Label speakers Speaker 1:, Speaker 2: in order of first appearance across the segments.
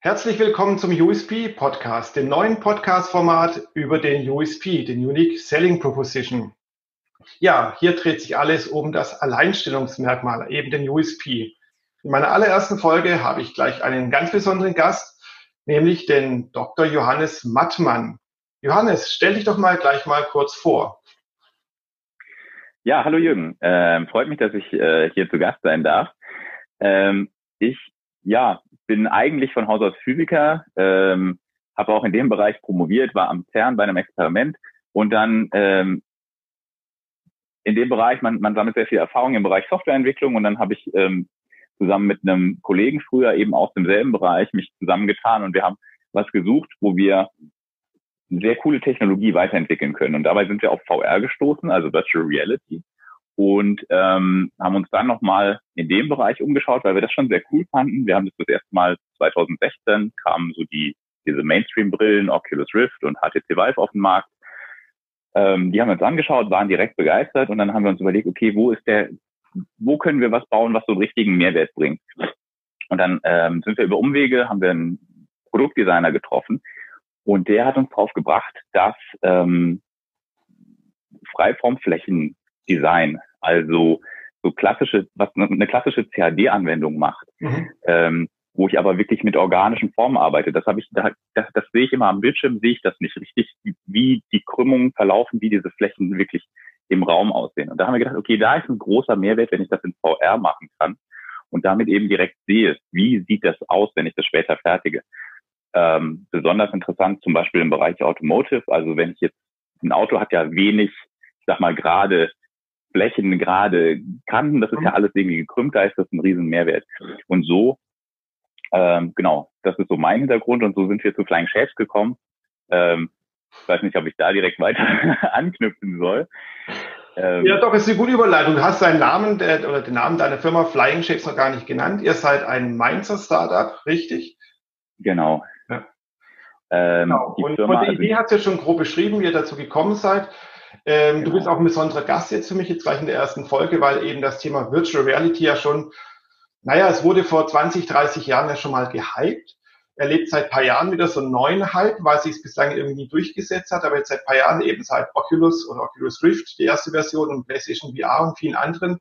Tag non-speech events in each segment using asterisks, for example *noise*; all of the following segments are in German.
Speaker 1: Herzlich willkommen zum USP Podcast, dem neuen Podcast-Format über den USP, den Unique Selling Proposition. Ja, hier dreht sich alles um das Alleinstellungsmerkmal, eben den USP. In meiner allerersten Folge habe ich gleich einen ganz besonderen Gast, nämlich den Dr. Johannes Mattmann. Johannes, stell dich doch mal gleich mal kurz vor.
Speaker 2: Ja, hallo Jürgen. Ähm, freut mich, dass ich äh, hier zu Gast sein darf. Ähm, ich ja, bin eigentlich von Haus aus Physiker, ähm, habe auch in dem Bereich promoviert, war am CERN bei einem Experiment und dann ähm, in dem Bereich, man, man sammelt sehr viel Erfahrung im Bereich Softwareentwicklung und dann habe ich ähm, zusammen mit einem Kollegen früher eben aus demselben Bereich mich zusammengetan und wir haben was gesucht, wo wir sehr coole Technologie weiterentwickeln können. Und dabei sind wir auf VR gestoßen, also Virtual Reality und ähm, haben uns dann nochmal in dem Bereich umgeschaut, weil wir das schon sehr cool fanden. Wir haben das das erste Mal 2016 kamen so die diese Mainstream-Brillen, Oculus Rift und HTC Vive auf den Markt. Ähm, die haben wir uns angeschaut, waren direkt begeistert und dann haben wir uns überlegt, okay, wo ist der, wo können wir was bauen, was so einen richtigen Mehrwert bringt? Und dann ähm, sind wir über Umwege, haben wir einen Produktdesigner getroffen und der hat uns drauf gebracht, dass ähm, Freiformflächendesign also so klassische, was eine klassische CAD-Anwendung macht, mhm. ähm, wo ich aber wirklich mit organischen Formen arbeite. Das habe ich, da, das, das sehe ich immer am Bildschirm, sehe ich das nicht richtig, wie die Krümmungen verlaufen, wie diese Flächen wirklich im Raum aussehen. Und da haben wir gedacht, okay, da ist ein großer Mehrwert, wenn ich das in VR machen kann und damit eben direkt sehe, wie sieht das aus, wenn ich das später fertige. Ähm, besonders interessant zum Beispiel im Bereich Automotive. Also wenn ich jetzt, ein Auto hat ja wenig, ich sag mal, gerade Flächen, gerade Kanten, das ist ja mhm. alles irgendwie gekrümmt, da ist das ein riesen Mehrwert. Und so, ähm, genau, das ist so mein Hintergrund und so sind wir zu Flying Shapes gekommen. Ähm, ich weiß nicht, ob ich da direkt weiter *laughs* anknüpfen soll.
Speaker 1: Ähm, ja, doch, ist eine gute Überleitung. Du hast deinen Namen der, oder den Namen deiner Firma Flying Shapes noch gar nicht genannt. Ihr seid ein Mainzer Startup, richtig?
Speaker 2: Genau.
Speaker 1: Ja. Ähm, genau. Und Firma, von der also Idee hat es ja schon grob beschrieben, wie ihr dazu gekommen seid. Ähm, genau. Du bist auch ein besonderer Gast jetzt für mich, jetzt gleich in der ersten Folge, weil eben das Thema Virtual Reality ja schon, naja, es wurde vor 20, 30 Jahren ja schon mal gehypt. Er lebt seit paar Jahren wieder so einen neuen Hype, weil sich es bislang irgendwie durchgesetzt hat, aber jetzt seit paar Jahren eben seit Oculus oder Oculus Rift, die erste Version und PlayStation VR und vielen anderen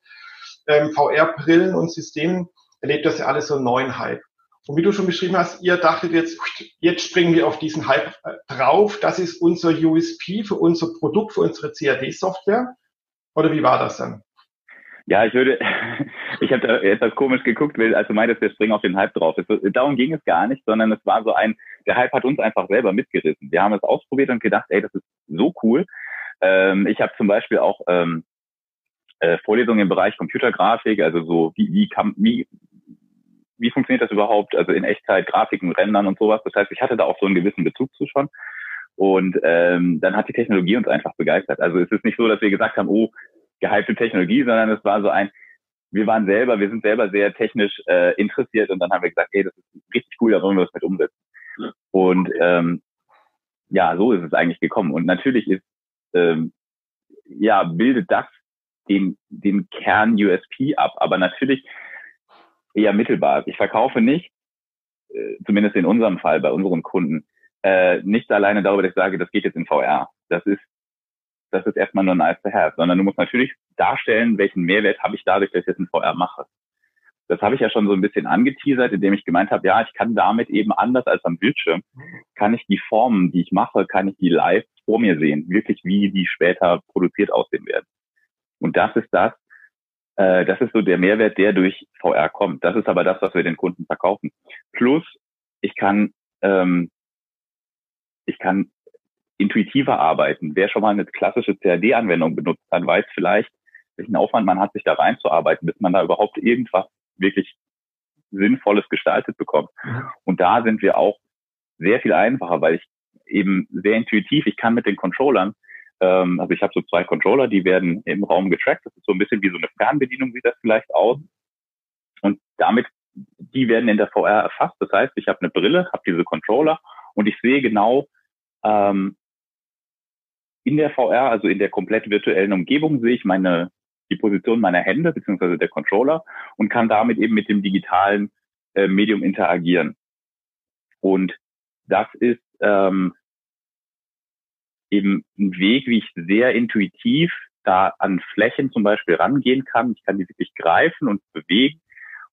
Speaker 1: ähm, VR-Brillen und Systemen erlebt das ja alles so einen neuen Hype. Und wie du schon beschrieben hast, ihr dachtet jetzt, jetzt springen wir auf diesen Hype äh, drauf. Das ist unser USP für unser Produkt, für unsere CAD-Software. Oder wie war das dann?
Speaker 2: Ja, ich würde, *laughs* ich habe da etwas komisch geguckt, weil also meintest, wir springen auf den Hype drauf. Es, darum ging es gar nicht, sondern es war so ein, der Hype hat uns einfach selber mitgerissen. Wir haben es ausprobiert und gedacht, ey, das ist so cool. Ähm, ich habe zum Beispiel auch ähm, äh, Vorlesungen im Bereich Computergrafik, also so wie, wie, kann, wie wie funktioniert das überhaupt? Also in Echtzeit, Grafiken, Rendern und sowas. Das heißt, ich hatte da auch so einen gewissen Bezug zu schon. Und ähm, dann hat die Technologie uns einfach begeistert. Also es ist nicht so, dass wir gesagt haben, oh, gehypte Technologie, sondern es war so ein, wir waren selber, wir sind selber sehr technisch äh, interessiert und dann haben wir gesagt, hey, das ist richtig cool, da wollen wir das mit umsetzen. Und ähm, ja, so ist es eigentlich gekommen. Und natürlich ist, ähm, ja, bildet das den, den Kern USP ab. Aber natürlich eher mittelbar. Ich verkaufe nicht, äh, zumindest in unserem Fall bei unseren Kunden, äh, nicht alleine darüber, dass ich sage, das geht jetzt in VR. Das ist, das ist erstmal nur nice to have, sondern du musst natürlich darstellen, welchen Mehrwert habe ich dadurch, dass ich jetzt in VR mache. Das habe ich ja schon so ein bisschen angeteasert, indem ich gemeint habe, ja, ich kann damit eben anders als am Bildschirm, kann ich die Formen, die ich mache, kann ich die live vor mir sehen, wirklich wie die später produziert aussehen werden. Und das ist das, äh, das ist so der Mehrwert, der durch VR kommt. Das ist aber das, was wir den Kunden verkaufen. Plus, ich kann, ähm, ich kann intuitiver arbeiten. Wer schon mal eine klassische CAD-Anwendung benutzt hat, weiß vielleicht, welchen Aufwand man hat, sich da reinzuarbeiten, bis man da überhaupt irgendwas wirklich Sinnvolles gestaltet bekommt. Mhm. Und da sind wir auch sehr viel einfacher, weil ich eben sehr intuitiv, ich kann mit den Controllern ähm, also ich habe so zwei Controller, die werden im Raum getrackt. Das ist so ein bisschen wie so eine Fernbedienung, sieht das vielleicht aus. Und damit, die werden in der VR erfasst. Das heißt, ich habe eine Brille, habe diese Controller und ich sehe genau ähm, in der VR, also in der komplett virtuellen Umgebung, sehe ich meine die Position meiner Hände beziehungsweise der Controller und kann damit eben mit dem digitalen äh, Medium interagieren. Und das ist ähm, eben ein Weg, wie ich sehr intuitiv da an Flächen zum Beispiel rangehen kann. Ich kann die wirklich greifen und bewegen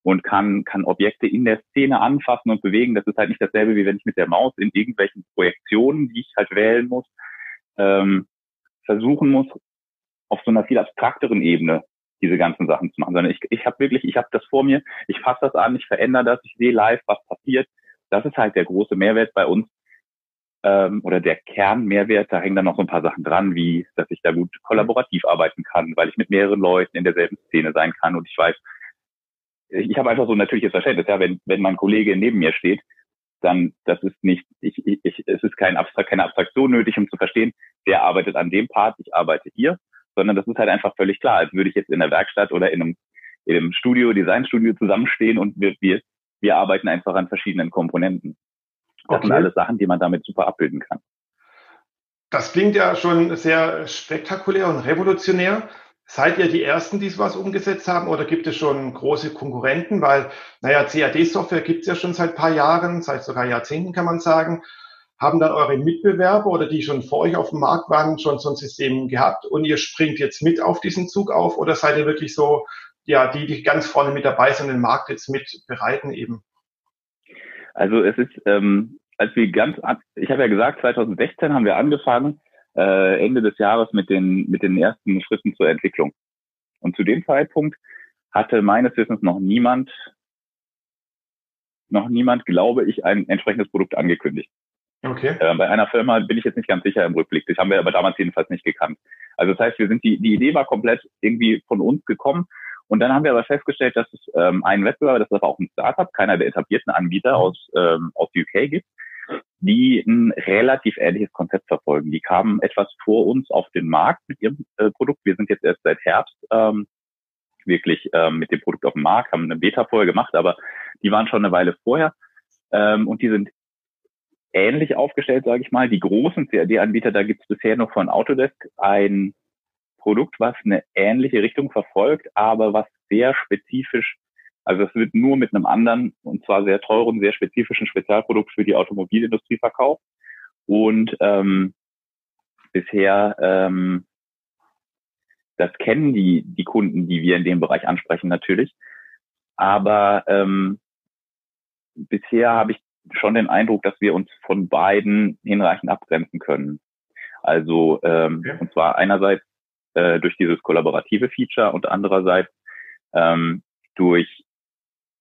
Speaker 2: und kann, kann Objekte in der Szene anfassen und bewegen. Das ist halt nicht dasselbe, wie wenn ich mit der Maus in irgendwelchen Projektionen, die ich halt wählen muss, ähm, versuchen muss, auf so einer viel abstrakteren Ebene diese ganzen Sachen zu machen, sondern ich, ich habe wirklich, ich habe das vor mir, ich fasse das an, ich verändere das, ich sehe live, was passiert. Das ist halt der große Mehrwert bei uns ähm, oder der Kernmehrwert. Da hängen dann noch so ein paar Sachen dran, wie dass ich da gut kollaborativ arbeiten kann, weil ich mit mehreren Leuten in derselben Szene sein kann und ich weiß, ich habe einfach so ein natürliches Verständnis, ja, wenn, wenn mein Kollege neben mir steht, dann das ist nicht, ich, ich, ich, es ist kein Abstrakt, keine Abstraktion nötig, um zu verstehen, der arbeitet an dem Part, ich arbeite hier, sondern das ist halt einfach völlig klar, als würde ich jetzt in der Werkstatt oder in einem, in einem Studio, Designstudio zusammenstehen und wir, wir, wir arbeiten einfach an verschiedenen Komponenten. Das okay. sind alles Sachen, die man damit super abbilden kann.
Speaker 1: Das klingt ja schon sehr spektakulär und revolutionär. Seid ihr die Ersten, die sowas umgesetzt haben oder gibt es schon große Konkurrenten? Weil, naja, CAD-Software gibt es ja schon seit paar Jahren, seit sogar Jahrzehnten kann man sagen. Haben dann eure Mitbewerber oder die schon vor euch auf dem Markt waren, schon so ein System gehabt und ihr springt jetzt mit auf diesen Zug auf oder seid ihr wirklich so, ja, die, die ganz vorne mit dabei sind, den Markt jetzt mit bereiten eben?
Speaker 2: Also es ist, ähm, als wir ganz, ich habe ja gesagt, 2016 haben wir angefangen, äh, Ende des Jahres mit den, mit den ersten Schritten zur Entwicklung. Und zu dem Zeitpunkt hatte meines Wissens noch niemand, noch niemand, glaube ich, ein entsprechendes Produkt angekündigt. Okay. Äh, bei einer Firma bin ich jetzt nicht ganz sicher im Rückblick. Das haben wir aber damals jedenfalls nicht gekannt. Also das heißt, wir sind die, die Idee war komplett irgendwie von uns gekommen. Und dann haben wir aber festgestellt, dass es ähm, einen Wettbewerber, das ist aber auch ein Startup, keiner der etablierten Anbieter aus, ähm, aus UK gibt, die ein relativ ähnliches Konzept verfolgen. Die kamen etwas vor uns auf den Markt mit ihrem äh, Produkt. Wir sind jetzt erst seit Herbst ähm, wirklich ähm, mit dem Produkt auf dem Markt, haben eine Beta vorher gemacht, aber die waren schon eine Weile vorher ähm, und die sind ähnlich aufgestellt, sage ich mal. Die großen CAD-Anbieter, da gibt es bisher noch von Autodesk ein Produkt, was eine ähnliche Richtung verfolgt, aber was sehr spezifisch also es wird nur mit einem anderen und zwar sehr teuren, sehr spezifischen Spezialprodukt für die Automobilindustrie verkauft. Und ähm, bisher, ähm, das kennen die, die Kunden, die wir in dem Bereich ansprechen natürlich. Aber ähm, bisher habe ich schon den Eindruck, dass wir uns von beiden hinreichend abgrenzen können. Also ähm, ja. und zwar einerseits äh, durch dieses kollaborative Feature und andererseits ähm, durch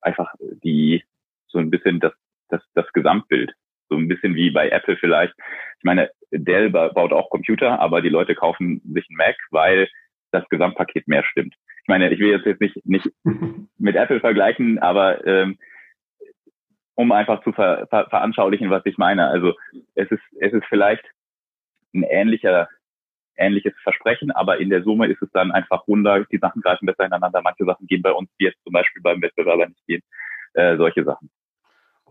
Speaker 2: einfach die so ein bisschen das, das, das Gesamtbild. So ein bisschen wie bei Apple vielleicht. Ich meine, Dell baut auch Computer, aber die Leute kaufen sich einen Mac, weil das Gesamtpaket mehr stimmt. Ich meine, ich will jetzt, jetzt nicht, nicht *laughs* mit Apple vergleichen, aber ähm, um einfach zu ver, ver, veranschaulichen, was ich meine. Also es ist, es ist vielleicht ein ähnlicher ähnliches Versprechen, aber in der Summe ist es dann einfach runder, die Sachen greifen besser ineinander, manche Sachen gehen bei uns, die jetzt zum Beispiel beim Wettbewerber nicht gehen, äh, solche Sachen.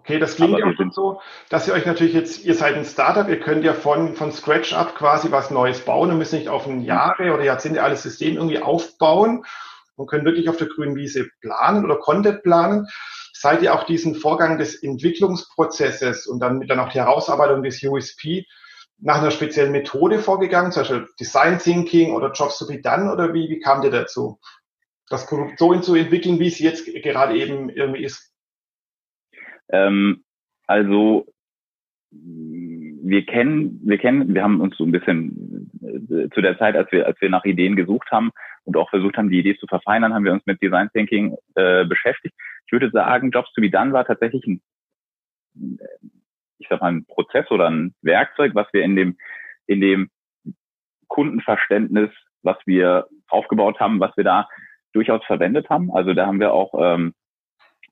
Speaker 1: Okay, das klingt ja auch schon so, dass ihr euch natürlich jetzt, ihr seid ein Startup, ihr könnt ja von, von Scratch up quasi was Neues bauen und müsst nicht auf ein Jahre oder Jahrzehnte alles System irgendwie aufbauen und können wirklich auf der grünen Wiese planen oder Content planen. Seid ihr auch diesen Vorgang des Entwicklungsprozesses und dann, dann auch die Herausarbeitung des USP nach einer speziellen Methode vorgegangen, zum Beispiel Design Thinking oder Jobs to be done oder wie, wie kam der dazu, das Produkt so zu entwickeln, wie es jetzt gerade eben irgendwie ist?
Speaker 2: Ähm, also wir kennen, wir kennen, wir haben uns so ein bisschen äh, zu der Zeit, als wir, als wir nach Ideen gesucht haben und auch versucht haben, die Idee zu verfeinern, haben wir uns mit Design Thinking äh, beschäftigt. Ich würde sagen, Jobs to be done war tatsächlich ein ich sag mal, ein Prozess oder ein Werkzeug, was wir in dem, in dem Kundenverständnis, was wir aufgebaut haben, was wir da durchaus verwendet haben. Also da haben wir auch, ähm,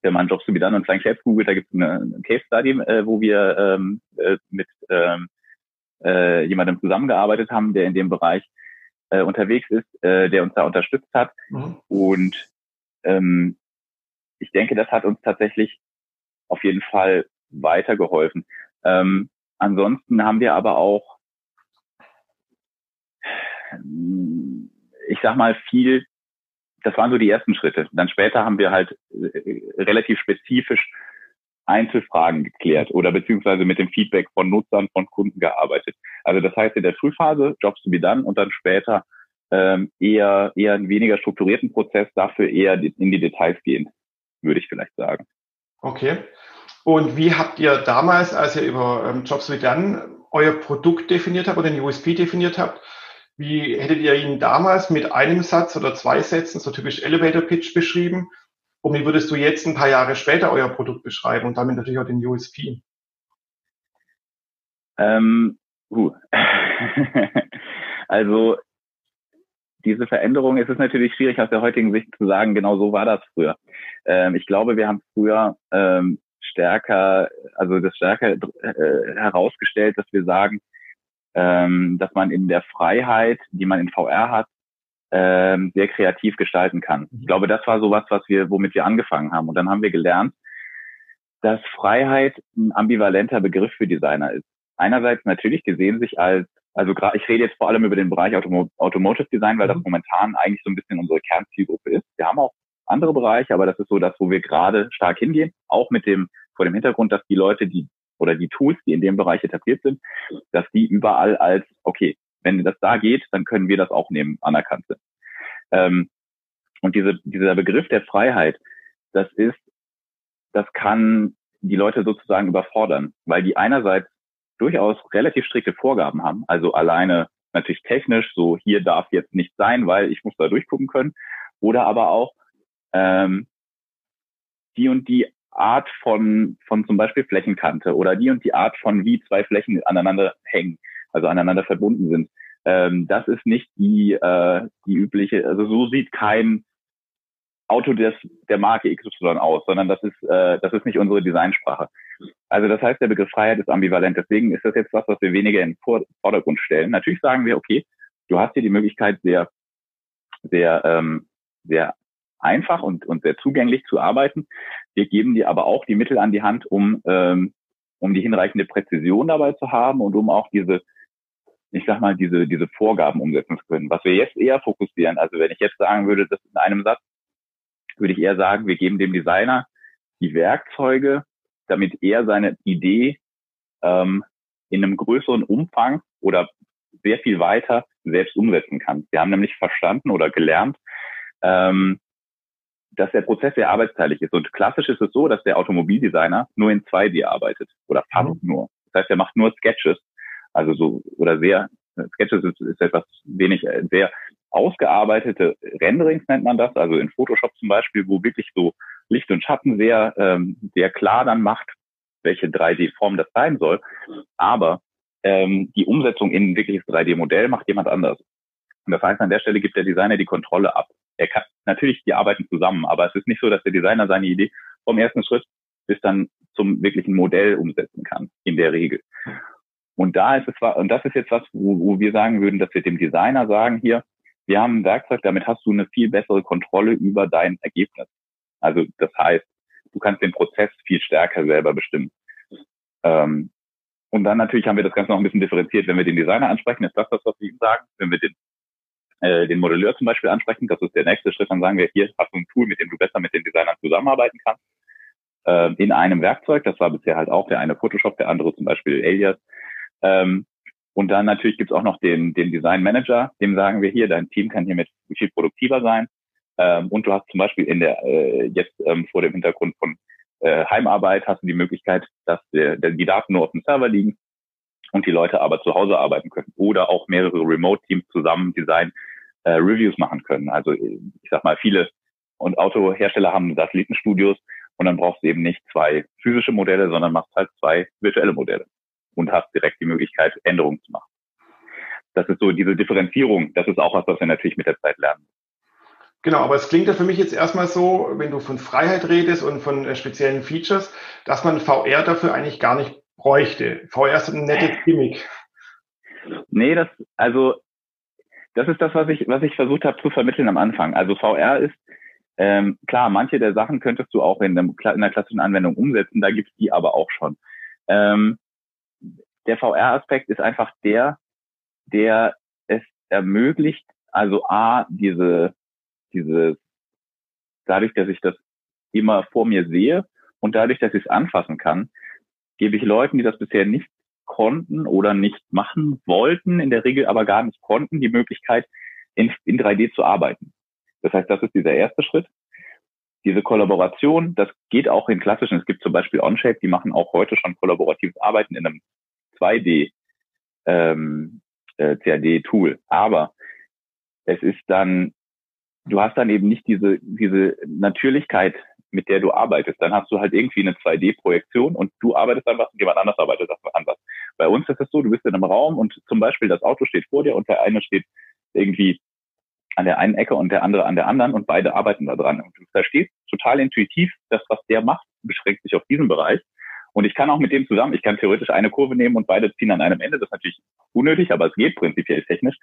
Speaker 2: wenn man Jobs to be done und Flying Shapes googelt, da gibt es eine, Case Study, äh, wo wir ähm, äh, mit ähm, äh, jemandem zusammengearbeitet haben, der in dem Bereich äh, unterwegs ist, äh, der uns da unterstützt hat. Mhm. Und ähm, ich denke, das hat uns tatsächlich auf jeden Fall weitergeholfen. Ähm, ansonsten haben wir aber auch, ich sag mal, viel das waren so die ersten Schritte. Dann später haben wir halt äh, relativ spezifisch Einzelfragen geklärt oder beziehungsweise mit dem Feedback von Nutzern, von Kunden gearbeitet. Also das heißt in der Frühphase Jobs to be done und dann später ähm, eher eher einen weniger strukturierten Prozess, dafür eher in die Details gehend, würde ich vielleicht sagen.
Speaker 1: Okay. Und wie habt ihr damals, als ihr über ähm, Jobs be done euer Produkt definiert habt oder den USP definiert habt, wie hättet ihr ihn damals mit einem Satz oder zwei Sätzen, so typisch Elevator Pitch beschrieben? Und wie würdest du jetzt ein paar Jahre später euer Produkt beschreiben und damit natürlich auch den USP?
Speaker 2: Ähm, uh. *laughs* also diese Veränderung, es ist natürlich schwierig aus der heutigen Sicht zu sagen, genau so war das früher. Ähm, ich glaube, wir haben früher ähm, stärker, also das stärker äh, herausgestellt, dass wir sagen, ähm, dass man in der Freiheit, die man in VR hat, ähm, sehr kreativ gestalten kann. Ich glaube, das war so was, was wir, womit wir angefangen haben. Und dann haben wir gelernt, dass Freiheit ein ambivalenter Begriff für Designer ist. Einerseits natürlich, die sehen sich als, also gerade, ich rede jetzt vor allem über den Bereich Autom Automotive Design, weil das mhm. momentan eigentlich so ein bisschen unsere Kernzielgruppe ist. Wir haben auch andere Bereiche, aber das ist so das, wo wir gerade stark hingehen, auch mit dem, vor dem Hintergrund, dass die Leute, die oder die Tools, die in dem Bereich etabliert sind, dass die überall als, okay, wenn das da geht, dann können wir das auch nehmen, anerkannt sind. Ähm, und diese, dieser Begriff der Freiheit, das ist, das kann die Leute sozusagen überfordern, weil die einerseits durchaus relativ strikte Vorgaben haben, also alleine natürlich technisch, so hier darf jetzt nicht sein, weil ich muss da durchgucken können, oder aber auch ähm, die und die Art von, von zum Beispiel Flächenkante oder die und die Art von wie zwei Flächen aneinander hängen, also aneinander verbunden sind. Ähm, das ist nicht die, äh, die übliche, also so sieht kein Auto des, der Marke XY aus, sondern das ist, äh, das ist nicht unsere Designsprache. Also das heißt, der Begriff Freiheit ist ambivalent. Deswegen ist das jetzt was, was wir weniger in den Vordergrund stellen. Natürlich sagen wir, okay, du hast hier die Möglichkeit, sehr, sehr, ähm, sehr einfach und, und sehr zugänglich zu arbeiten. Wir geben dir aber auch die Mittel an die Hand, um, ähm, um die hinreichende Präzision dabei zu haben und um auch diese, ich sag mal, diese, diese Vorgaben umsetzen zu können. Was wir jetzt eher fokussieren, also wenn ich jetzt sagen würde, das in einem Satz, würde ich eher sagen, wir geben dem Designer die Werkzeuge, damit er seine Idee ähm, in einem größeren Umfang oder sehr viel weiter selbst umsetzen kann. Wir haben nämlich verstanden oder gelernt, ähm, dass der Prozess sehr arbeitsteilig ist. Und klassisch ist es so, dass der Automobildesigner nur in 2D arbeitet oder fast mhm. nur. Das heißt, er macht nur Sketches, also so oder sehr Sketches ist, ist etwas wenig äh, sehr ausgearbeitete Renderings nennt man das, also in Photoshop zum Beispiel, wo wirklich so Licht und Schatten sehr ähm, sehr klar dann macht, welche 3D-Form das sein soll. Aber ähm, die Umsetzung in ein wirkliches 3D-Modell macht jemand anders. Und das heißt, an der Stelle gibt der Designer die Kontrolle ab er kann natürlich, die arbeiten zusammen, aber es ist nicht so, dass der Designer seine Idee vom ersten Schritt bis dann zum wirklichen Modell umsetzen kann, in der Regel. Und da ist es, und das ist jetzt was, wo, wo wir sagen würden, dass wir dem Designer sagen, hier, wir haben ein Werkzeug, damit hast du eine viel bessere Kontrolle über dein Ergebnis. Also das heißt, du kannst den Prozess viel stärker selber bestimmen. Ähm, und dann natürlich haben wir das Ganze noch ein bisschen differenziert. Wenn wir den Designer ansprechen, ist das das, was wir ihm sagen. Wenn wir den äh, den Modelleur zum Beispiel ansprechen. Das ist der nächste Schritt. Dann sagen wir, hier hast du ein Tool, mit dem du besser mit den Designern zusammenarbeiten kannst. Äh, in einem Werkzeug. Das war bisher halt auch der eine Photoshop, der andere zum Beispiel Alias. Ähm, und dann natürlich gibt's auch noch den, den Design Manager. Dem sagen wir hier, dein Team kann hiermit viel produktiver sein. Ähm, und du hast zum Beispiel in der äh, jetzt ähm, vor dem Hintergrund von äh, Heimarbeit hast du die Möglichkeit, dass der, der, die Daten nur auf dem Server liegen und die Leute aber zu Hause arbeiten können oder auch mehrere Remote-Teams zusammen Design äh, Reviews machen können. Also ich sag mal, viele und Autohersteller haben Satellitenstudios und dann brauchst du eben nicht zwei physische Modelle, sondern machst halt zwei virtuelle Modelle und hast direkt die Möglichkeit, Änderungen zu machen. Das ist so diese Differenzierung, das ist auch was, was wir natürlich mit der Zeit lernen.
Speaker 1: Genau, aber es klingt ja für mich jetzt erstmal so, wenn du von Freiheit redest und von äh, speziellen Features, dass man VR dafür eigentlich gar nicht bräuchte. VR ist ein nettes *laughs* Gimmick.
Speaker 2: Nee, das, also das ist das, was ich, was ich versucht habe zu vermitteln am Anfang. Also VR ist, ähm, klar, manche der Sachen könntest du auch in, einem, in einer klassischen Anwendung umsetzen, da gibt's die aber auch schon. Ähm, der VR-Aspekt ist einfach der, der es ermöglicht, also A, diese, dieses dadurch, dass ich das immer vor mir sehe und dadurch, dass ich es anfassen kann, gebe ich Leuten, die das bisher nicht konnten oder nicht machen wollten, in der Regel aber gar nicht konnten, die Möglichkeit, in, in 3D zu arbeiten. Das heißt, das ist dieser erste Schritt. Diese Kollaboration, das geht auch in klassischen, es gibt zum Beispiel OnShape, die machen auch heute schon kollaboratives Arbeiten in einem 2D ähm, äh, CAD-Tool. Aber es ist dann, du hast dann eben nicht diese, diese Natürlichkeit, mit der du arbeitest. Dann hast du halt irgendwie eine 2D-Projektion und du arbeitest an was und jemand anders arbeitet an was. Bei uns ist es so, du bist in einem Raum und zum Beispiel das Auto steht vor dir und der eine steht irgendwie an der einen Ecke und der andere an der anderen und beide arbeiten da dran. Und du verstehst total intuitiv, dass was der macht, beschränkt sich auf diesen Bereich. Und ich kann auch mit dem zusammen, ich kann theoretisch eine Kurve nehmen und beide ziehen an einem Ende. Das ist natürlich unnötig, aber es geht prinzipiell technisch.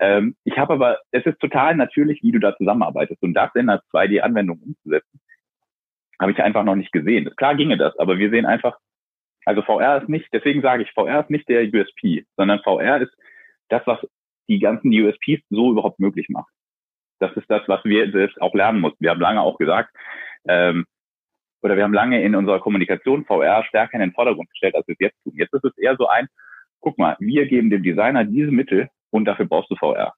Speaker 2: Ähm, ich habe aber, es ist total natürlich, wie du da zusammenarbeitest. Und das in einer 2D-Anwendung umzusetzen, habe ich einfach noch nicht gesehen. Klar ginge das, aber wir sehen einfach, also VR ist nicht, deswegen sage ich, VR ist nicht der USP, sondern VR ist das, was die ganzen USPs so überhaupt möglich macht. Das ist das, was wir selbst auch lernen mussten. Wir haben lange auch gesagt, ähm, oder wir haben lange in unserer Kommunikation VR stärker in den Vordergrund gestellt, als wir es jetzt tun. Jetzt ist es eher so ein, guck mal, wir geben dem Designer diese Mittel und dafür brauchst du VR.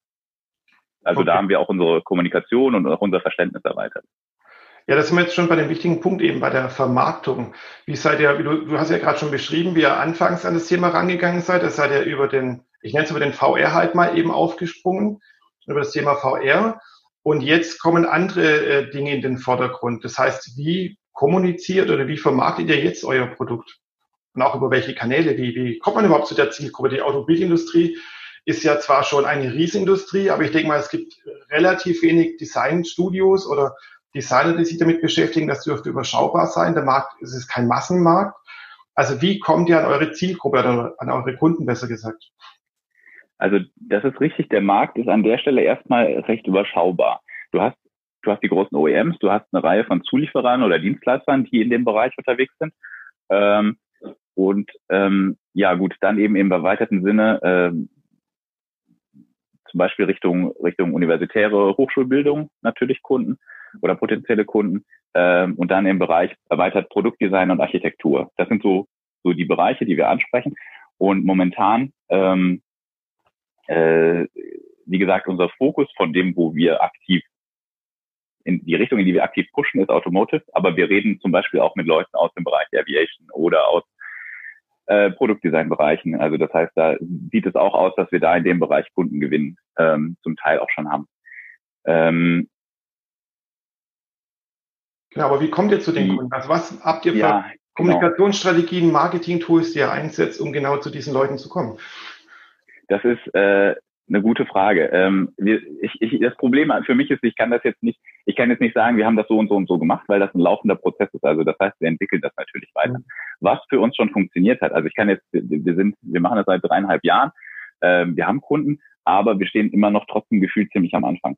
Speaker 2: Also okay. da haben wir auch unsere Kommunikation und auch unser Verständnis erweitert.
Speaker 1: Ja, das sind wir jetzt schon bei dem wichtigen Punkt eben bei der Vermarktung. Wie seid ihr, du, du hast ja gerade schon beschrieben, wie ihr anfangs an das Thema rangegangen seid. Das seid ihr über den, ich nenne es über den VR halt mal eben aufgesprungen, über das Thema VR. Und jetzt kommen andere äh, Dinge in den Vordergrund. Das heißt, wie kommuniziert oder wie vermarktet ihr jetzt euer Produkt? Und auch über welche Kanäle? Wie, wie kommt man überhaupt zu der Zielgruppe? Die Automobilindustrie ist ja zwar schon eine Riesenindustrie, aber ich denke mal, es gibt relativ wenig Designstudios oder Designer, die sich damit beschäftigen. Das dürfte überschaubar sein. Der Markt, es ist kein Massenmarkt. Also wie kommt ihr an eure Zielgruppe oder an eure Kunden besser gesagt?
Speaker 2: Also das ist richtig. Der Markt ist an der Stelle erstmal recht überschaubar. Du hast du hast die großen OEMs, du hast eine Reihe von Zulieferern oder Dienstleistern, die in dem Bereich unterwegs sind. Ähm, und ähm, ja gut, dann eben im erweiterten Sinne ähm, zum Beispiel Richtung Richtung universitäre Hochschulbildung natürlich Kunden oder potenzielle Kunden ähm, und dann im Bereich erweitert Produktdesign und Architektur. Das sind so so die Bereiche, die wir ansprechen. Und momentan, ähm, äh, wie gesagt, unser Fokus von dem, wo wir aktiv in die Richtung, in die wir aktiv pushen, ist Automotive, aber wir reden zum Beispiel auch mit Leuten aus dem Bereich Aviation oder aus äh, Produktdesign-Bereichen. Also das heißt, da sieht es auch aus, dass wir da in dem Bereich Kundengewinn ähm, zum Teil auch schon haben. Ähm,
Speaker 1: genau, aber wie kommt ihr zu den Kunden? Also was habt ihr für ja, genau. Kommunikationsstrategien, Marketing-Tools, die ihr einsetzt, um genau zu diesen Leuten zu kommen?
Speaker 2: Das ist äh, eine gute Frage. Ähm, wir, ich, ich, das Problem für mich ist, ich kann das jetzt nicht, ich kann jetzt nicht sagen, wir haben das so und so und so gemacht, weil das ein laufender Prozess ist. Also das heißt, wir entwickeln das natürlich weiter. Mhm. Was für uns schon funktioniert hat, also ich kann jetzt, wir sind, wir machen das seit dreieinhalb Jahren, ähm, wir haben Kunden, aber wir stehen immer noch trotzdem gefühlt ziemlich am Anfang.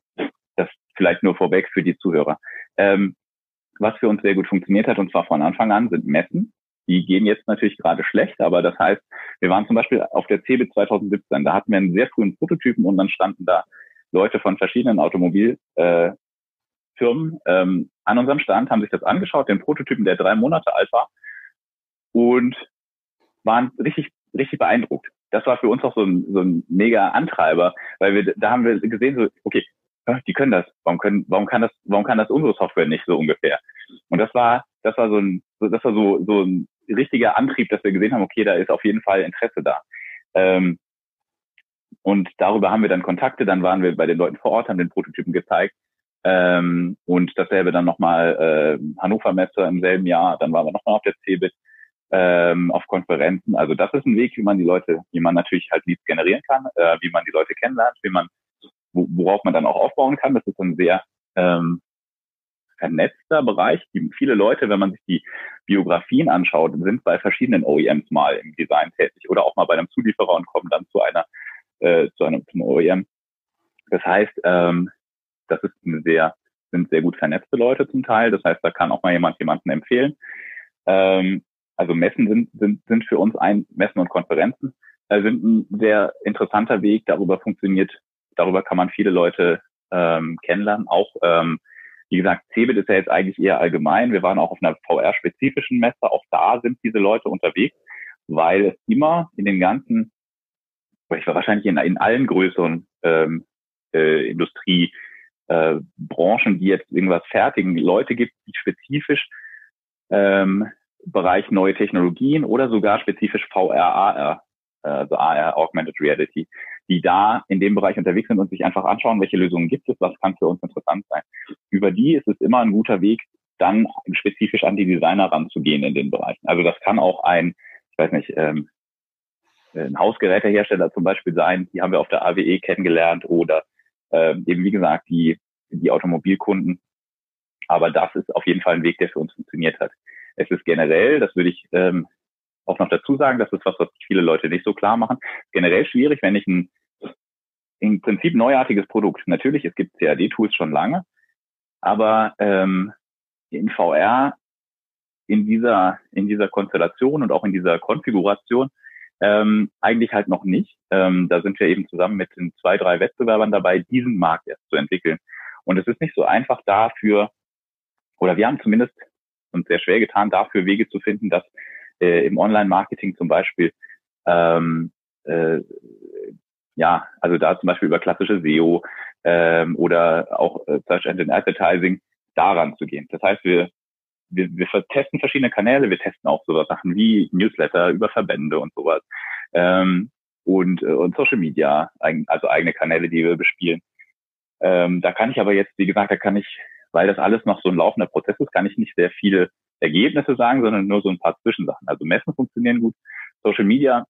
Speaker 2: Das vielleicht nur vorweg für die Zuhörer. Ähm, was für uns sehr gut funktioniert hat, und zwar von Anfang an, sind Messen. Die gehen jetzt natürlich gerade schlecht, aber das heißt, wir waren zum Beispiel auf der CeBIT 2017, da hatten wir einen sehr frühen Prototypen und dann standen da Leute von verschiedenen Automobilfirmen äh, ähm, an unserem Stand, haben sich das angeschaut, den Prototypen, der drei Monate alt war und waren richtig, richtig beeindruckt. Das war für uns auch so ein, so ein mega Antreiber, weil wir, da haben wir gesehen, so, okay, die können das. Warum können, warum kann das, warum kann das unsere Software nicht so ungefähr? Und das war, das war so ein, das war so, so ein richtiger Antrieb, dass wir gesehen haben, okay, da ist auf jeden Fall Interesse da. Ähm, und darüber haben wir dann Kontakte, dann waren wir bei den Leuten vor Ort, haben den Prototypen gezeigt. Ähm, und dasselbe dann nochmal äh, Hannover Messe im selben Jahr, dann waren wir nochmal auf der CeBIT, ähm, auf Konferenzen. Also das ist ein Weg, wie man die Leute, wie man natürlich halt Leads generieren kann, äh, wie man die Leute kennenlernt, wie man, worauf man dann auch aufbauen kann. Das ist ein sehr ähm, vernetzter Bereich. Die, viele Leute, wenn man sich die Biografien anschaut, sind bei verschiedenen OEMs mal im Design tätig oder auch mal bei einem Zulieferer und kommen dann zu einer äh, zu einem zum OEM. Das heißt, ähm, das ist eine sehr sind sehr gut vernetzte Leute zum Teil. Das heißt, da kann auch mal jemand jemanden empfehlen. Ähm, also Messen sind, sind, sind für uns ein, Messen und Konferenzen äh, sind ein sehr interessanter Weg. Darüber funktioniert, darüber kann man viele Leute ähm, kennenlernen. Auch ähm, Wie gesagt, CeBIT ist ja jetzt eigentlich eher allgemein. Wir waren auch auf einer VR-spezifischen Messe. Auch da sind diese Leute unterwegs, weil es immer in den ganzen, ich war wahrscheinlich in, in allen größeren ähm, äh, Industrie äh, Branchen, die jetzt irgendwas fertigen, Leute gibt, die spezifisch ähm, Bereich neue Technologien oder sogar spezifisch VR, AR, äh, also AR, Augmented Reality, die da in dem Bereich unterwegs sind und sich einfach anschauen, welche Lösungen gibt es, was kann für uns interessant sein. Über die ist es immer ein guter Weg, dann spezifisch an die Designer ranzugehen in den Bereichen. Also das kann auch ein, ich weiß nicht, ähm, ein Hausgerätehersteller zum Beispiel sein, die haben wir auf der AWE kennengelernt oder äh, eben wie gesagt die, die Automobilkunden. Aber das ist auf jeden Fall ein Weg, der für uns funktioniert hat. Es ist generell, das würde ich ähm, auch noch dazu sagen, das ist was, was viele Leute nicht so klar machen, generell schwierig, wenn ich ein im Prinzip neuartiges Produkt. Natürlich, es gibt CAD-Tools schon lange, aber ähm, in VR in dieser in dieser Konstellation und auch in dieser Konfiguration ähm, eigentlich halt noch nicht. Ähm, da sind wir eben zusammen mit den zwei, drei Wettbewerbern dabei, diesen Markt erst zu entwickeln. Und es ist nicht so einfach dafür, oder wir haben zumindest uns sehr schwer getan, dafür Wege zu finden, dass äh, im Online-Marketing zum Beispiel ähm, äh, ja, also da zum Beispiel über klassische SEO ähm, oder auch äh, Search Engine Advertising daran zu gehen. Das heißt, wir wir, wir testen verschiedene Kanäle, wir testen auch so Sachen wie Newsletter über Verbände und sowas. Ähm, und, äh, und Social Media, also eigene Kanäle, die wir bespielen. Ähm, da kann ich aber jetzt, wie gesagt, da kann ich, weil das alles noch so ein laufender Prozess ist, kann ich nicht sehr viele Ergebnisse sagen, sondern nur so ein paar Zwischensachen. Also Messen funktionieren gut. Social Media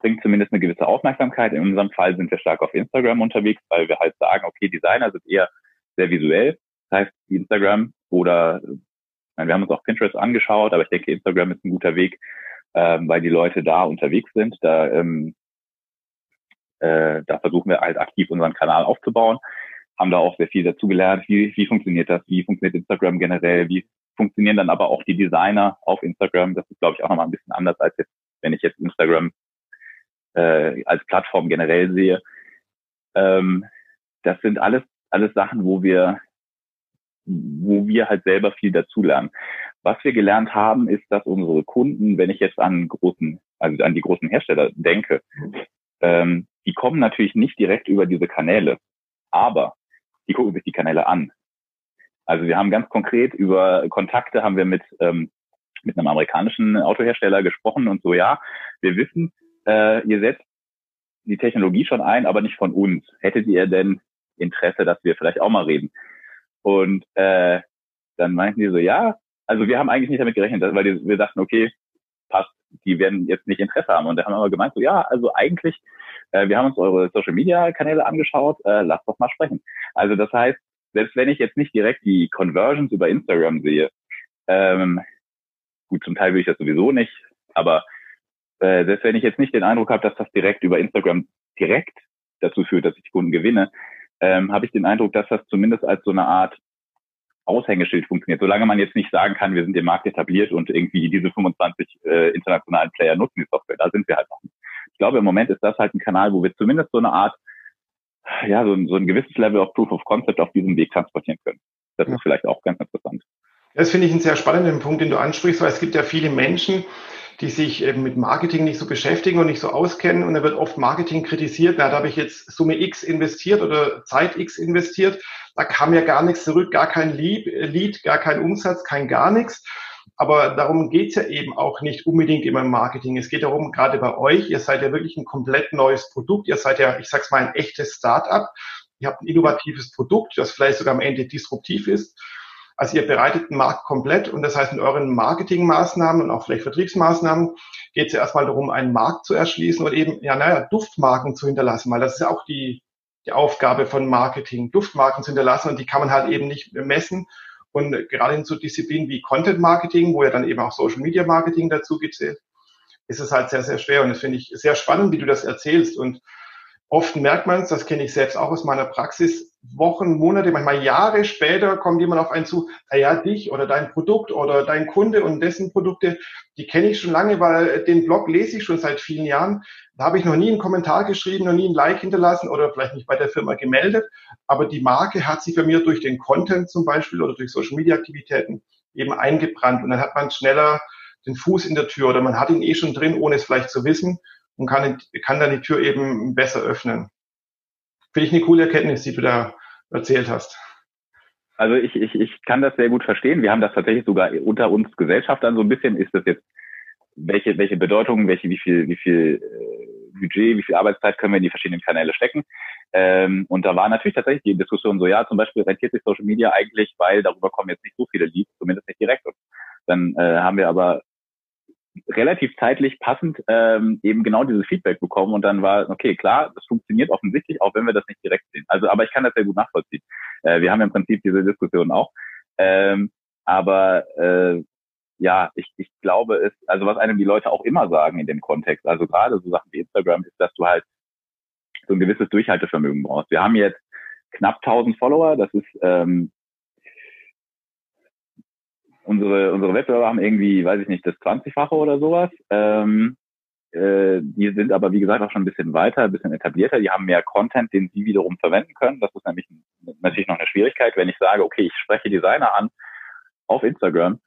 Speaker 2: bringt zumindest eine gewisse Aufmerksamkeit. In unserem Fall sind wir stark auf Instagram unterwegs, weil wir halt sagen, okay, Designer sind eher sehr visuell. Das heißt, Instagram oder meine, wir haben uns auch Pinterest angeschaut, aber ich denke, Instagram ist ein guter Weg, ähm, weil die Leute da unterwegs sind. Da, ähm, äh, da versuchen wir halt aktiv unseren Kanal aufzubauen, haben da auch sehr viel dazu gelernt, wie, wie funktioniert das, wie funktioniert Instagram generell, wie funktionieren dann aber auch die Designer auf Instagram. Das ist, glaube ich, auch nochmal ein bisschen anders als jetzt, wenn ich jetzt Instagram äh, als Plattform generell sehe. Ähm, das sind alles alles Sachen, wo wir wo wir halt selber viel dazulernen. Was wir gelernt haben, ist, dass unsere Kunden, wenn ich jetzt an großen, also an die großen Hersteller denke, ähm, die kommen natürlich nicht direkt über diese Kanäle, aber die gucken sich die Kanäle an. Also wir haben ganz konkret über Kontakte haben wir mit ähm, mit einem amerikanischen Autohersteller gesprochen und so ja, wir wissen, äh, ihr setzt die Technologie schon ein, aber nicht von uns. Hättet ihr denn Interesse, dass wir vielleicht auch mal reden? Und äh, dann meinten die so, ja, also wir haben eigentlich nicht damit gerechnet, weil die, wir dachten, okay, passt, die werden jetzt nicht Interesse haben. Und da haben wir gemeint, so ja, also eigentlich, äh, wir haben uns eure Social Media Kanäle angeschaut, äh, lasst doch mal sprechen. Also das heißt, selbst wenn ich jetzt nicht direkt die Conversions über Instagram sehe, ähm, gut, zum Teil will ich das sowieso nicht, aber äh, selbst wenn ich jetzt nicht den Eindruck habe, dass das direkt über Instagram direkt dazu führt, dass ich Kunden gewinne, ähm, habe ich den Eindruck, dass das zumindest als so eine Art Aushängeschild funktioniert. Solange man jetzt nicht sagen kann, wir sind im Markt etabliert und irgendwie diese 25 äh, internationalen Player nutzen die Software, da sind wir halt noch nicht. Ich glaube, im Moment ist das halt ein Kanal, wo wir zumindest so eine Art, ja, so, so ein gewisses Level of Proof of Concept auf diesem Weg transportieren können. Das ja. ist vielleicht auch ganz interessant.
Speaker 1: Das finde ich einen sehr spannenden Punkt, den du ansprichst, weil es gibt ja viele Menschen, die sich eben mit Marketing nicht so beschäftigen und nicht so auskennen. Und da wird oft Marketing kritisiert. Na, da habe ich jetzt Summe X investiert oder Zeit X investiert. Da kam ja gar nichts zurück, gar kein Lead, gar kein Umsatz, kein gar nichts. Aber darum geht's ja eben auch nicht unbedingt immer im Marketing. Es geht darum, gerade bei euch, ihr seid ja wirklich ein komplett neues Produkt. Ihr seid ja, ich sag's mal, ein echtes Start-up. Ihr habt ein innovatives Produkt, das vielleicht sogar am Ende disruptiv ist. Also ihr bereitet den Markt komplett und das heißt, in euren Marketingmaßnahmen und auch vielleicht Vertriebsmaßnahmen geht es ja erstmal darum, einen Markt zu erschließen und eben, ja, naja, Duftmarken zu hinterlassen, weil das ist ja auch die, die Aufgabe von Marketing, Duftmarken zu hinterlassen und die kann man halt eben nicht messen. Und gerade in so Disziplinen wie Content Marketing, wo ja dann eben auch Social Media Marketing dazu gezählt, ist es halt sehr, sehr schwer. Und das finde ich sehr spannend, wie du das erzählst. Und Oft merkt man es, das kenne ich selbst auch aus meiner Praxis, Wochen, Monate, manchmal Jahre später kommt jemand auf einen zu, ah ja, dich oder dein Produkt oder dein Kunde und dessen Produkte, die kenne ich schon lange, weil den Blog lese ich schon seit vielen Jahren. Da habe ich noch nie einen Kommentar geschrieben, noch nie ein Like hinterlassen oder vielleicht nicht bei der Firma gemeldet. Aber die Marke hat sich bei mir durch den Content zum Beispiel oder durch Social Media Aktivitäten eben eingebrannt. Und dann hat man schneller den Fuß in der Tür oder man hat ihn eh schon drin, ohne es vielleicht zu wissen und kann, kann dann die Tür eben besser öffnen. Finde ich eine coole Erkenntnis, die du da erzählt hast.
Speaker 2: Also ich, ich, ich kann das sehr gut verstehen. Wir haben das tatsächlich sogar unter uns Gesellschaftern so ein bisschen, ist das jetzt, welche, welche Bedeutung, welche, wie viel, wie viel äh, Budget, wie viel Arbeitszeit können wir in die verschiedenen Kanäle stecken. Ähm, und da war natürlich tatsächlich die Diskussion so, ja, zum Beispiel rentiert sich Social Media eigentlich, weil darüber kommen jetzt nicht so viele Leads, zumindest nicht direkt. Und dann äh, haben wir aber relativ zeitlich passend ähm, eben genau dieses Feedback bekommen und dann war, okay, klar, das funktioniert offensichtlich, auch wenn wir das nicht direkt sehen. Also, aber ich kann das sehr gut nachvollziehen. Äh, wir haben im Prinzip diese Diskussion auch. Ähm, aber äh, ja, ich, ich glaube es, also was einem die Leute auch immer sagen in dem Kontext, also gerade so Sachen wie Instagram, ist, dass du halt so ein gewisses Durchhaltevermögen brauchst. Wir haben jetzt knapp 1000 Follower, das ist ähm, unsere, unsere Wettbewerber haben irgendwie, weiß ich nicht, das 20-fache oder sowas. Ähm, äh, die sind aber, wie gesagt, auch schon ein bisschen weiter, ein bisschen etablierter. Die haben mehr Content, den sie wiederum verwenden können. Das ist nämlich natürlich noch eine Schwierigkeit, wenn ich sage, okay, ich spreche Designer an auf Instagram,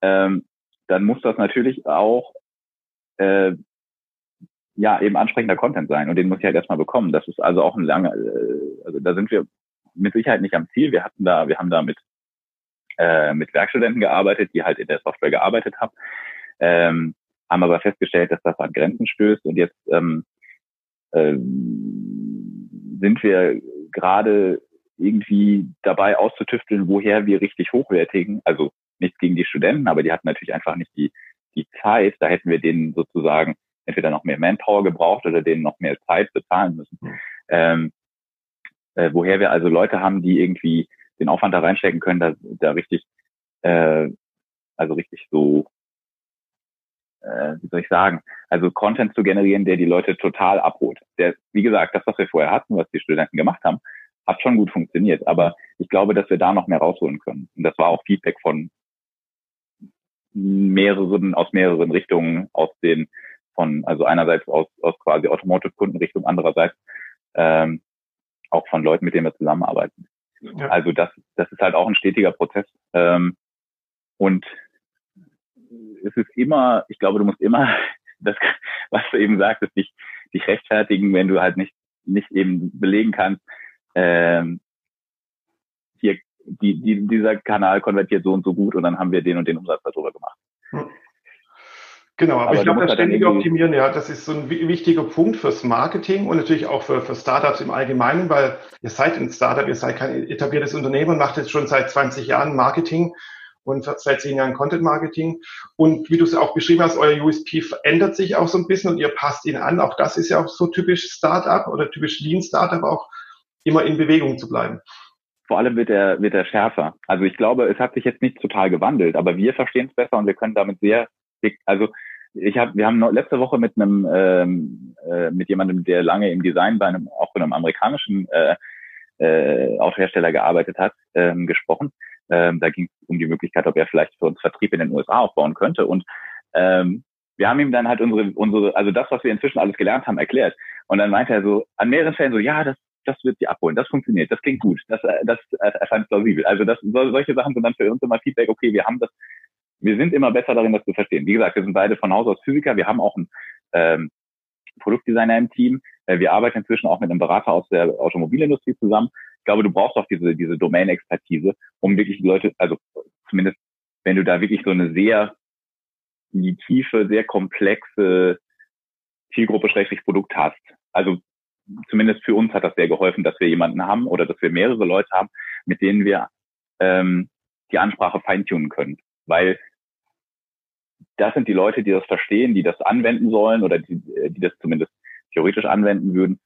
Speaker 2: ähm, dann muss das natürlich auch äh, ja eben ansprechender Content sein und den muss ich halt erstmal bekommen. Das ist also auch ein langer, äh, also da sind wir mit Sicherheit nicht am Ziel. Wir hatten da, wir haben da mit äh, mit Werkstudenten gearbeitet, die halt in der Software gearbeitet haben, ähm, haben aber festgestellt, dass das an Grenzen stößt und jetzt ähm, äh, sind wir gerade irgendwie dabei auszutüfteln, woher wir richtig hochwertigen, also nichts gegen die Studenten, aber die hatten natürlich einfach nicht die, die Zeit, da hätten wir denen sozusagen entweder noch mehr Manpower gebraucht oder denen noch mehr Zeit bezahlen müssen. Mhm. Ähm, äh, woher wir also Leute haben, die irgendwie den Aufwand da reinstecken können, da, da richtig, äh, also richtig so, äh, wie soll ich sagen, also Content zu generieren, der die Leute total abholt. Der, wie gesagt, das, was wir vorher hatten, was die Studenten gemacht haben, hat schon gut funktioniert. Aber ich glaube, dass wir da noch mehr rausholen können. Und das war auch Feedback von mehreren, aus mehreren Richtungen, aus den, von, also einerseits aus, aus quasi Automotive-Kundenrichtung, andererseits ähm, auch von Leuten, mit denen wir zusammenarbeiten. Ja. Also das, das ist halt auch ein stetiger Prozess. Ähm, und es ist immer, ich glaube, du musst immer *laughs* das, was du eben sagtest, dich, dich rechtfertigen, wenn du halt nicht, nicht eben belegen kannst, ähm, hier, die, die, dieser Kanal konvertiert so und so gut und dann haben wir den und den Umsatz darüber gemacht. Hm.
Speaker 1: Genau, aber, aber ich glaube, das ständige Optimieren, ja, das ist so ein wichtiger Punkt fürs Marketing und natürlich auch für, für Startups im Allgemeinen, weil ihr seid ein Startup, ihr seid kein etabliertes Unternehmen und macht jetzt schon seit 20 Jahren Marketing und seit 10 Jahren Content Marketing. Und wie du es auch beschrieben hast, euer USP verändert sich auch so ein bisschen und ihr passt ihn an. Auch das ist ja auch so typisch Startup oder typisch Lean Startup auch, immer in Bewegung zu bleiben
Speaker 2: vor allem wird er, wird er schärfer. Also ich glaube, es hat sich jetzt nicht total gewandelt, aber wir verstehen es besser und wir können damit sehr also ich habe, wir haben noch letzte Woche mit einem, ähm, äh, mit jemandem, der lange im Design bei einem, auch bei einem amerikanischen äh, äh, Autohersteller gearbeitet hat, ähm, gesprochen. Ähm, da ging es um die Möglichkeit, ob er vielleicht für uns Vertrieb in den USA aufbauen könnte. Und ähm, wir haben ihm dann halt unsere, unsere, also das, was wir inzwischen alles gelernt haben, erklärt. Und dann meinte er so, an mehreren Fällen so, ja, das, das wird sie abholen, das funktioniert, das klingt gut, das, äh, das erscheint plausibel. Also das, solche Sachen sind dann für uns immer Feedback, okay, wir haben das wir sind immer besser darin, das zu verstehen. Wie gesagt, wir sind beide von Haus aus Physiker. Wir haben auch einen ähm, Produktdesigner im Team. Äh, wir arbeiten inzwischen auch mit einem Berater aus der Automobilindustrie zusammen. Ich glaube, du brauchst auch diese, diese Domain-Expertise, um wirklich die Leute, also zumindest wenn du da wirklich so eine sehr die tiefe, sehr komplexe Zielgruppe schrägstrich Produkt hast. Also zumindest für uns hat das sehr geholfen, dass wir jemanden haben oder dass wir mehrere Leute haben, mit denen wir ähm, die Ansprache feintunen können. Weil das sind die Leute, die das verstehen, die das anwenden sollen oder die, die das zumindest theoretisch anwenden würden.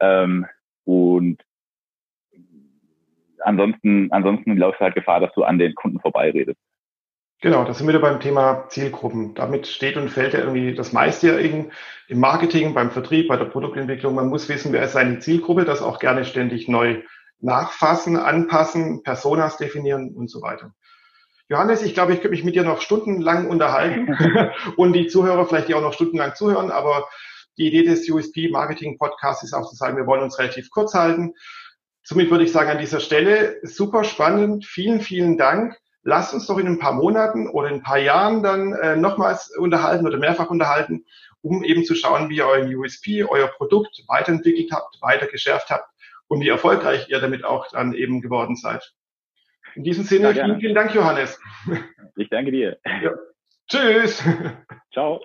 Speaker 2: Ähm, und ansonsten, ansonsten läuft halt Gefahr, dass du an den Kunden vorbeiredest.
Speaker 1: Genau, das sind wir beim Thema Zielgruppen. Damit steht und fällt ja irgendwie das meiste ja in, im Marketing, beim Vertrieb, bei der Produktentwicklung. Man muss wissen, wer ist seine Zielgruppe, das auch gerne ständig neu nachfassen, anpassen, Personas definieren und so weiter. Johannes, ich glaube, ich könnte mich mit dir noch stundenlang unterhalten *laughs* und die Zuhörer vielleicht auch noch stundenlang zuhören, aber die Idee des USP Marketing Podcasts ist auch zu sagen, wir wollen uns relativ kurz halten. Somit würde ich sagen, an dieser Stelle super spannend. Vielen, vielen Dank lasst uns doch in ein paar Monaten oder in ein paar Jahren dann äh, nochmals unterhalten oder mehrfach unterhalten, um eben zu schauen, wie ihr euren USP, euer Produkt weiterentwickelt habt, weiter geschärft habt und wie erfolgreich ihr damit auch dann eben geworden seid. In diesem Sinne, vielen, vielen Dank, Johannes.
Speaker 2: Ich danke dir. Ja.
Speaker 1: Tschüss.
Speaker 2: Ciao.